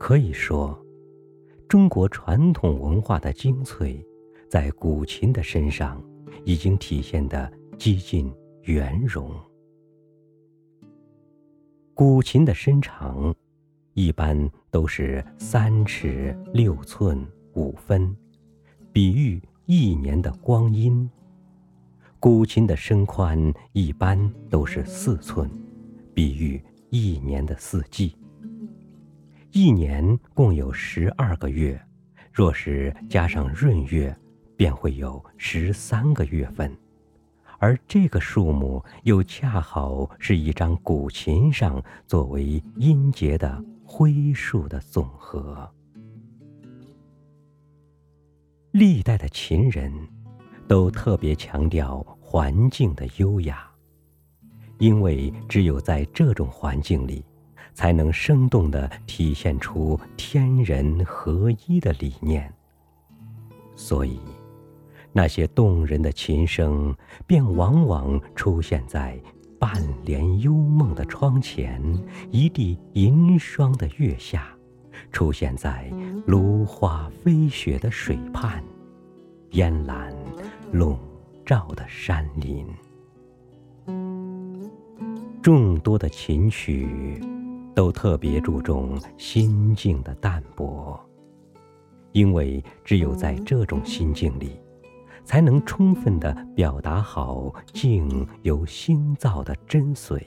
可以说，中国传统文化的精粹，在古琴的身上已经体现得几近圆融。古琴的身长一般都是三尺六寸五分，比喻一年的光阴。古琴的身宽一般都是四寸，比喻一年的四季。一年共有十二个月，若是加上闰月，便会有十三个月份，而这个数目又恰好是一张古琴上作为音节的徽数的总和。历代的琴人。都特别强调环境的优雅，因为只有在这种环境里，才能生动地体现出天人合一的理念。所以，那些动人的琴声便往往出现在半帘幽梦的窗前，一地银霜的月下，出现在芦花飞雪的水畔，烟岚。笼罩的山林，众多的琴曲都特别注重心境的淡泊，因为只有在这种心境里，才能充分的表达好境由心造的真髓。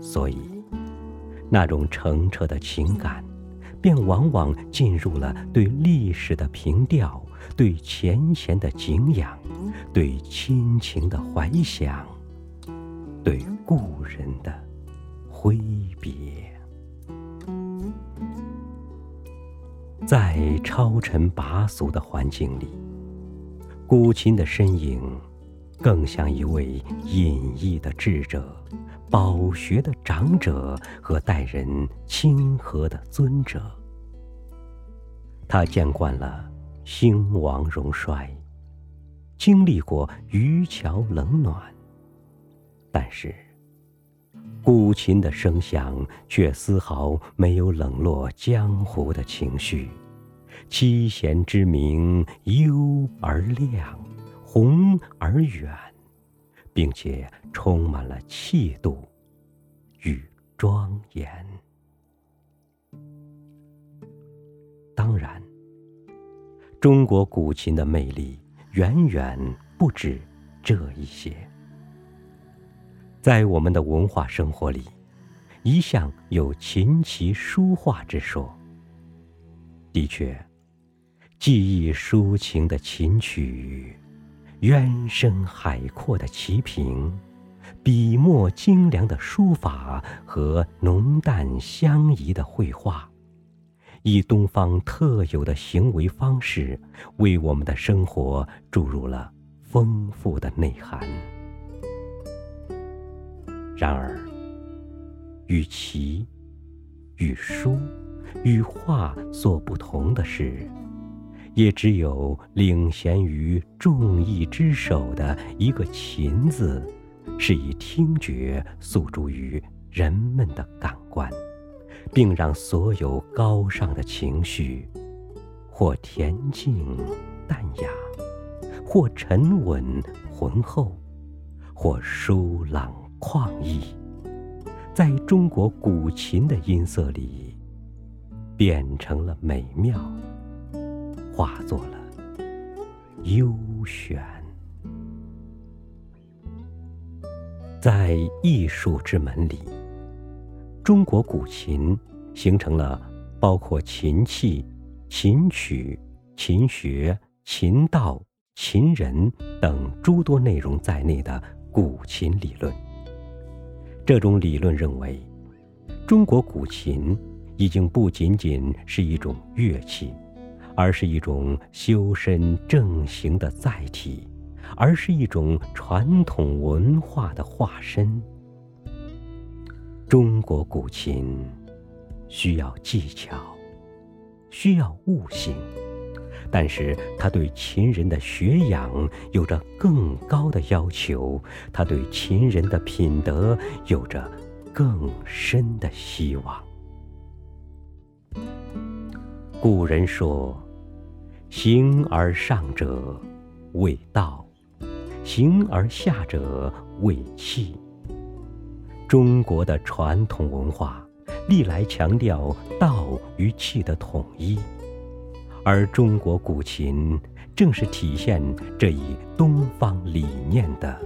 所以，那种澄澈的情感，便往往进入了对历史的凭吊。对前贤的敬仰，对亲情的怀想，对故人的挥别，在超尘拔俗的环境里，古琴的身影，更像一位隐逸的智者、饱学的长者和待人亲和的尊者。他见惯了。兴亡荣衰，经历过渔樵冷暖，但是古琴的声响却丝毫没有冷落江湖的情绪。七弦之鸣幽而亮，宏而远，并且充满了气度与庄严。当然。中国古琴的魅力远远不止这一些。在我们的文化生活里，一向有琴棋书画之说。的确，技艺抒情的琴曲，渊深海阔的棋屏，笔墨精良的书法和浓淡相宜的绘画。以东方特有的行为方式，为我们的生活注入了丰富的内涵。然而，与棋、与书、与画所不同的是，也只有领衔于众艺之首的一个“琴”字，是以听觉诉诸于人们的感官。并让所有高尚的情绪，或恬静淡雅，或沉稳浑厚，或疏朗旷逸，在中国古琴的音色里，变成了美妙，化作了幽玄。在艺术之门里。中国古琴形成了包括琴器、琴曲、琴学、琴道、琴人等诸多内容在内的古琴理论。这种理论认为，中国古琴已经不仅仅是一种乐器，而是一种修身正行的载体，而是一种传统文化的化身。中国古琴需要技巧，需要悟性，但是他对秦人的学养有着更高的要求，他对秦人的品德有着更深的希望。古人说：“形而上者谓道，形而下者谓器。”中国的传统文化历来强调道与器的统一，而中国古琴正是体现这一东方理念的。